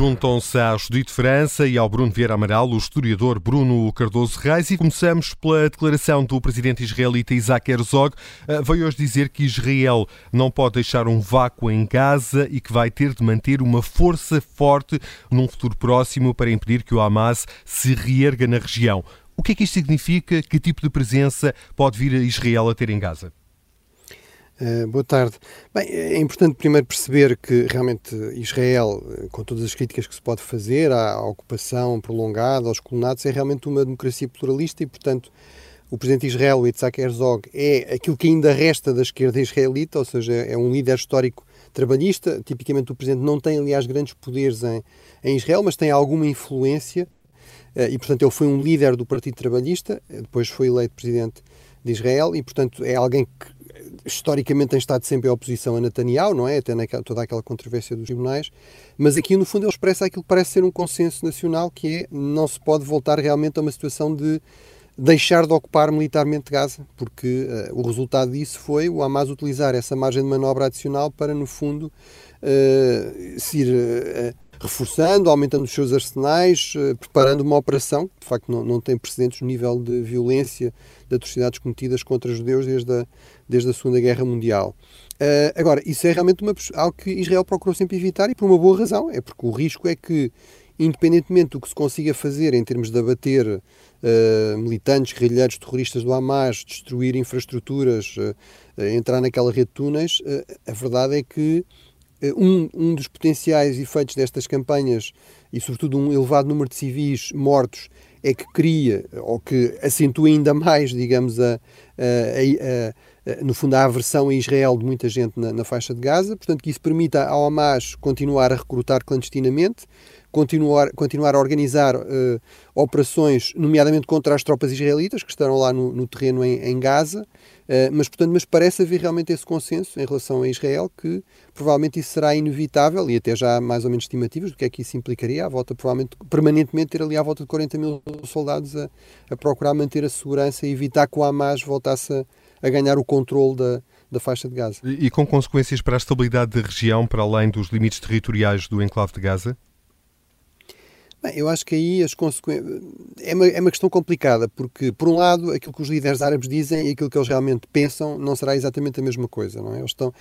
juntam-se à Judite França e ao Bruno Vieira Amaral, o historiador Bruno Cardoso Reis, e começamos pela declaração do presidente israelita Isaac Herzog. Ah, veio hoje dizer que Israel não pode deixar um vácuo em Gaza e que vai ter de manter uma força forte num futuro próximo para impedir que o Hamas se reerga na região. O que é que isto significa? Que tipo de presença pode vir a Israel a ter em Gaza? Uh, boa tarde. Bem, é importante primeiro perceber que realmente Israel, eh, com todas as críticas que se pode fazer à, à ocupação prolongada, aos colonatos, é realmente uma democracia pluralista e, portanto, o presidente de Israel, Yitzhak Herzog, é aquilo que ainda resta da esquerda israelita, ou seja, é um líder histórico trabalhista. Tipicamente, o presidente não tem, aliás, grandes poderes em, em Israel, mas tem alguma influência uh, e, portanto, ele foi um líder do Partido Trabalhista, depois foi eleito presidente de Israel e, portanto, é alguém que historicamente tem estado sempre em oposição a Netanyahu, não é? Até naquela, toda aquela controvérsia dos tribunais, mas aqui no fundo ele expressa aquilo que parece ser um consenso nacional, que é não se pode voltar realmente a uma situação de deixar de ocupar militarmente Gaza, porque uh, o resultado disso foi o Hamas utilizar essa margem de manobra adicional para, no fundo, uh, se ir uh, reforçando, aumentando os seus arsenais, preparando uma operação que, de facto, não, não tem precedentes no nível de violência, de atrocidades cometidas contra judeus desde a, desde a Segunda Guerra Mundial. Uh, agora, isso é realmente uma, algo que Israel procurou sempre evitar e por uma boa razão, é porque o risco é que, independentemente do que se consiga fazer em termos de abater uh, militantes, guerrilheiros, terroristas do Hamas, destruir infraestruturas, uh, entrar naquela rede de túneis, a verdade é que um, um dos potenciais efeitos destas campanhas e, sobretudo, um elevado número de civis mortos é que cria ou que acentua ainda mais, digamos, a, a, a, no fundo, a aversão a Israel de muita gente na, na, faixa de Gaza. Portanto, que isso permita ao Hamas continuar a recrutar clandestinamente, continuar, continuar a organizar uh, operações, nomeadamente contra as tropas israelitas que estarão lá no, no terreno em, em Gaza. Uh, mas, portanto, mas parece haver realmente esse consenso em relação a Israel que provavelmente isso será inevitável e até já há mais ou menos estimativas do que é que isso implicaria. A volta, provavelmente, permanentemente ter ali à volta de 40 mil soldados a, a procurar manter a segurança e evitar que o Hamas voltasse a, a ganhar o controle da, da faixa de Gaza. E com consequências para a estabilidade da região, para além dos limites territoriais do enclave de Gaza? Bem, eu acho que aí as consequências. É uma, é uma questão complicada, porque, por um lado, aquilo que os líderes árabes dizem e aquilo que eles realmente pensam não será exatamente a mesma coisa, não é? Eles estão.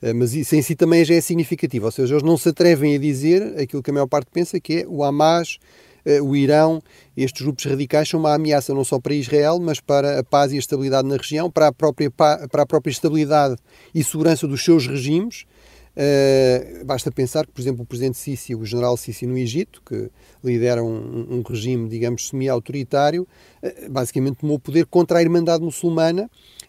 Eh, mas isso em si também já é significativo, ou seja, eles não se atrevem a dizer aquilo que a maior parte pensa, que é o Hamas, eh, o Irão, estes grupos radicais são uma ameaça não só para Israel, mas para a paz e a estabilidade na região, para a própria, para a própria estabilidade e segurança dos seus regimes Uh, basta pensar que, por exemplo, o presidente Sisi, o general Sisi no Egito, que lidera um, um regime, digamos, semi-autoritário, uh, basicamente tomou poder contra a Irmandade Muçulmana,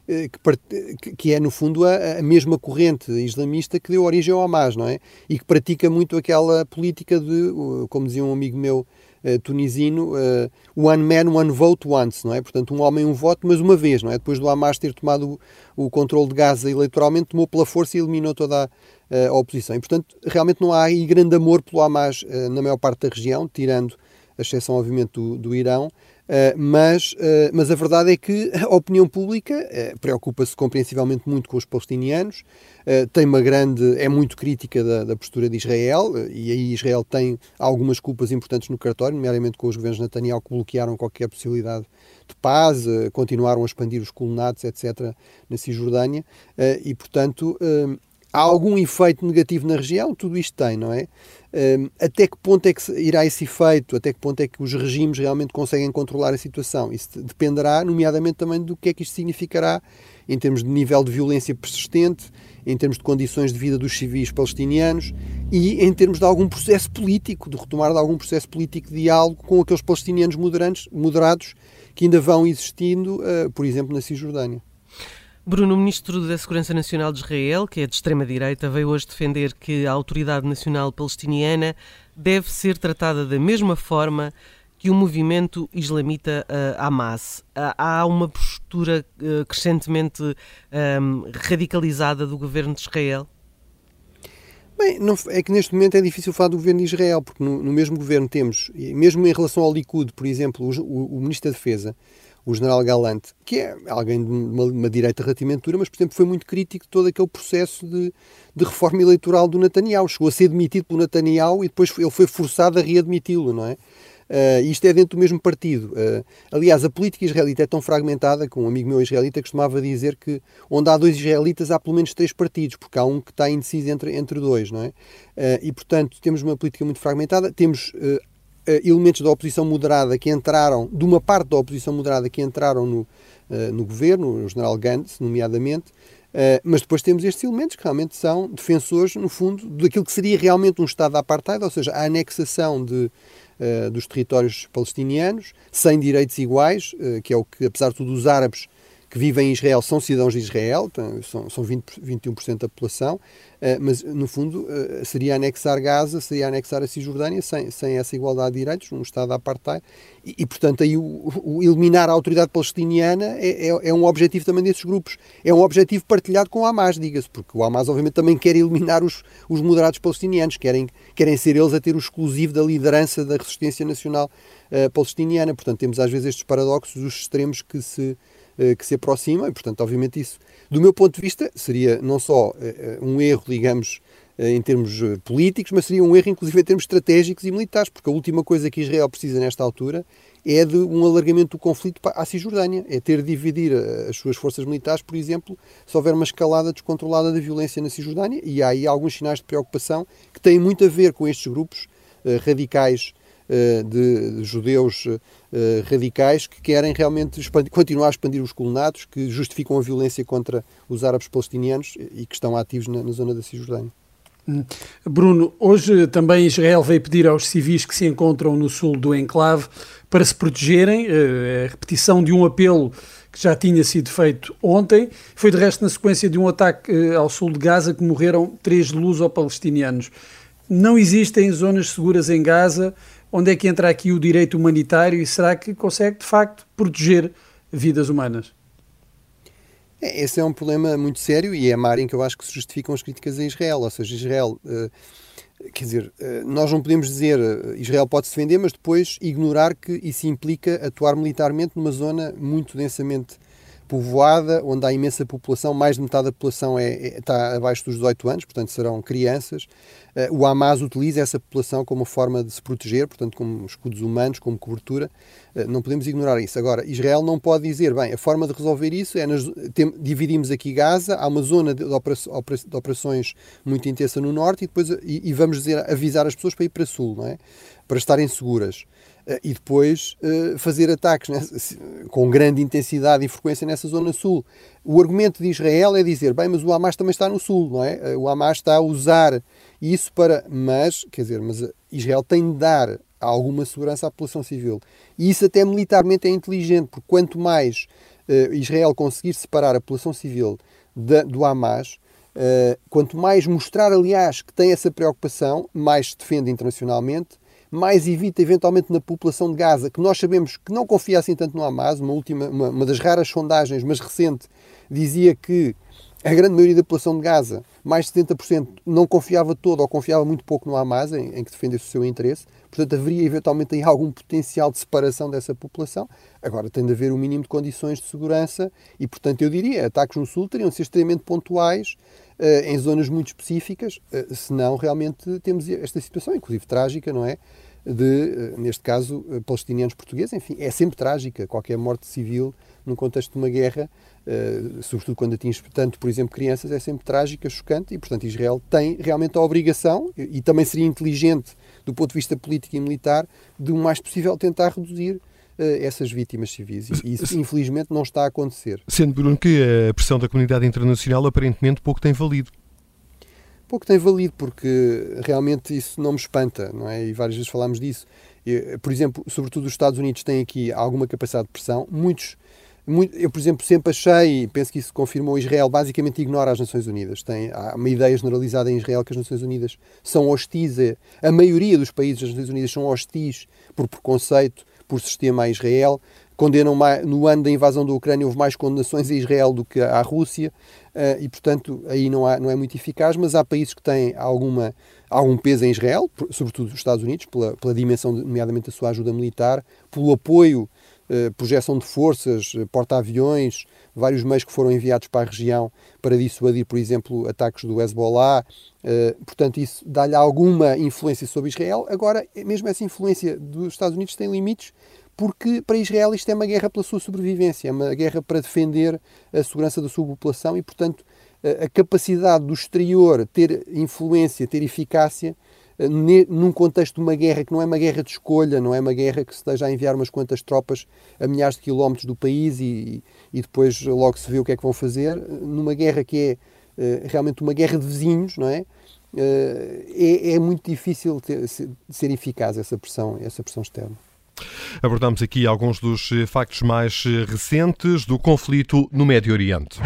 uh, que, que, é, no fundo, a, a, mesma corrente islamista que deu origem ao Hamas, não é? E que pratica muito aquela política de, como dizia um amigo meu, tunisino, one man, one vote once, não é? Portanto, um homem, um voto, mas uma vez, não é? Depois do Hamas ter tomado o, o controle de Gaza eleitoralmente, tomou pela força e eliminou toda a, a oposição. E, portanto, realmente não há aí grande amor pelo Hamas uh, na maior parte da região, tirando a exceção, obviamente, do, do Irão. Uh, mas, uh, mas a verdade é que a opinião pública uh, preocupa-se compreensivelmente muito com os palestinianos, tem uma grande, é muito crítica da, da postura de Israel, e aí Israel tem algumas culpas importantes no cartório, nomeadamente com os governos Netanyahu que bloquearam qualquer possibilidade de paz, continuaram a expandir os colonatos, etc., na Cisjordânia, e portanto há algum efeito negativo na região, tudo isto tem, não é? Um, até que ponto é que irá esse efeito? Até que ponto é que os regimes realmente conseguem controlar a situação? Isso dependerá, nomeadamente, também do que é que isto significará em termos de nível de violência persistente, em termos de condições de vida dos civis palestinianos e em termos de algum processo político, de retomar de algum processo político de diálogo com aqueles palestinianos moderados que ainda vão existindo, uh, por exemplo, na Cisjordânia. Bruno, o ministro da Segurança Nacional de Israel, que é de extrema-direita, veio hoje defender que a Autoridade Nacional Palestiniana deve ser tratada da mesma forma que o movimento islamita uh, Hamas. Uh, há uma postura uh, crescentemente um, radicalizada do governo de Israel? Bem, não, é que neste momento é difícil falar do governo de Israel, porque no, no mesmo governo temos, mesmo em relação ao Likud, por exemplo, o, o, o Ministro da Defesa, o general Galante, que é alguém de uma, uma, direita relativamente dura, mas, por exemplo, foi muito crítico de todo aquele processo de, de reforma eleitoral do Netanyahu. Chegou a ser demitido pelo Netanyahu e depois ele foi forçado a readmiti-lo, não é? Uh, isto é dentro do mesmo partido. Uh, aliás, a política israelita é tão fragmentada que um amigo meu israelita costumava dizer que onde há dois israelitas há pelo menos três partidos, porque há um que está indeciso entre, entre dois, não é? Uh, e, portanto, temos uma política muito fragmentada, temos elementos da oposição moderada que entraram, de uma parte da oposição moderada que entraram no, uh, no governo, o general Gantz, nomeadamente, uh, mas depois temos estes elementos que realmente são defensores, no fundo, daquilo que seria realmente um Estado de apartheid, ou seja, a anexação de, dos territórios palestinianos, sem direitos iguais, que é o que, apesar de tudo, os árabes que vivem em Israel são cidadãos de Israel, são, são 20, 21% da população, eh, mas no fundo eh, seria anexar Gaza, seria anexar a Cisjordânia sem, sem essa igualdade de direitos, um Estado apartheid, e, e portanto aí o, o, eliminar a autoridade palestiniana é, é, é, um objetivo também desses grupos, é um objetivo partilhado com o Hamas, diga-se, porque o Hamas obviamente também quer eliminar os, os moderados palestinianos, querem, querem ser eles a ter o exclusivo da liderança da resistência nacional uh, palestiniana, portanto temos às vezes estes paradoxos, os extremos que se que se aproxima, e portanto, obviamente, isso, do meu ponto de vista, seria não só eh, eh, um erro, digamos, em termos políticos, mas seria um erro, inclusive, em termos estratégicos e militares, porque a última coisa que Israel precisa nesta altura é de um alargamento do conflito à Cisjordânia, é ter de dividir as suas forças militares, por exemplo, se houver uma escalada descontrolada da violência na Cisjordânia, e há aí alguns sinais de preocupação que têm muito a ver com estes grupos radicais eh, de judeus eh, radicais que querem realmente expandir, continuar a expandir os colonatos, que justificam a violência contra os árabes palestinianos e que estão ativos na, na zona da Cisjordânia. Hum. Bruno, hoje também Israel veio pedir aos civis que se encontram no sul do enclave para se protegerem, eh, a repetição de um apelo que já tinha sido feito ontem, foi de resto na sequência de um ataque ao sul de Gaza que morreram três luso-palestinianos. Não existem zonas seguras em Gaza, Onde é que entra aqui o direito humanitário e será que consegue, de facto, proteger vidas humanas? É, esse é um problema muito sério e é a área em que eu acho que se justificam as críticas a Israel. Ou seja, Israel, uh, quer dizer, uh, nós não podemos dizer uh, Israel pode se defender, mas depois ignorar que isso implica atuar militarmente numa zona muito densamente povoada, onde há imensa população, mais de metade da população é, é está abaixo dos 18 anos, portanto serão crianças. Uh, o Hamas utiliza essa população como forma de se proteger, portanto como escudos humanos, como cobertura. Uh, não podemos ignorar isso. Agora, Israel não pode dizer, bem, a forma de resolver isso é, nas, tem, dividimos aqui Gaza, há uma zona de, de, operações muito intensa no norte e depois e, e vamos dizer, avisar as pessoas para ir para sul, não é? Para estarem seguras. Eh, e depois uh, fazer ataques com grande intensidade e frequência nessa zona sul. O argumento de Israel é dizer, bem, mas o Hamas também está no sul, não é? Eh, o Hamas está a usar isso para... Mas, quer dizer, mas Israel tem de dar alguma segurança à população civil. E isso até militarmente é inteligente, porque quanto mais Israel conseguir separar a população civil do Hamas, quanto mais mostrar, aliás, que tem essa preocupação, mais se defende internacionalmente, mais evita eventualmente na população de Gaza, que nós sabemos que não confia assim tanto no Hamas, uma, última, uma, uma das raras sondagens, mas recente, dizia que a grande maioria da população de Gaza, mais de 70%, não confiava todo ou confiava muito pouco no Hamas, em, em que defendesse o seu interesse. Portanto, haveria eventualmente aí algum potencial de separação dessa população. Agora, tem de haver um mínimo de condições de segurança e, portanto, eu diria, ataques no Sul teriam de ser extremamente pontuais, em zonas muito específicas, uh, senão realmente temos esta situação, inclusive trágica, não é? De, uh, neste caso, palestinianos portugueses. Enfim, é sempre trágica qualquer morte civil num contexto de uma guerra, sobretudo quando atinge tanto, por exemplo, crianças, é sempre trágica, chocante e, portanto, Israel tem realmente a obrigação, e, e também seria inteligente do ponto de vista político e militar, de o mais possível tentar reduzir eh, essas vítimas civis. E isso, infelizmente, não está a acontecer. Sendo, Bruno, que a pressão da comunidade internacional aparentemente pouco tem valido. Pouco tem valido, porque realmente isso não me espanta, não é? E várias vezes falámos disso. Por exemplo, sobretudo os Estados Unidos têm aqui alguma capacidade de pressão. Muitos eu, por exemplo, sempre achei, e penso que isso confirmou, Israel basicamente ignora as Nações Unidas. Tem, há uma ideia generalizada em Israel que as Nações Unidas são hostis. A, a maioria dos países das Nações Unidas são hostis por preconceito, por sistema a Israel, condenam mais, no ano da invasão da Ucrânia houve mais condenações a Israel do que à Rússia uh, e, portanto, aí não, há, não é muito eficaz, mas há países que têm alguma, algum peso em Israel, sobretudo os Estados Unidos, pela, pela dimensão, nomeadamente, da sua ajuda militar, pelo apoio eh, projeção de forças, eh, porta-aviões, vários meios que foram enviados para a região para dissuadir, por exemplo, ataques do Hezbollah. Eh, portanto, isso dá-lhe alguma influência sobre Israel. Agora, mesmo essa influência dos Estados Unidos tem limites, porque para Israel isto é uma guerra pela sua sobrevivência, é uma guerra para defender a segurança da sua população e, portanto, a capacidade do exterior ter influência, ter eficácia, num contexto de uma guerra que não é uma guerra de escolha, não é uma guerra que se esteja a enviar umas quantas tropas a milhares de quilómetros do país e, e depois logo se vê o que é que vão fazer, numa guerra que é uh, realmente uma guerra de vizinhos, não é? É, é, muito difícil ter, ser eficaz essa pressão, essa pressão externa. Abordamos aqui alguns dos factos mais recentes do conflito no Médio Oriente.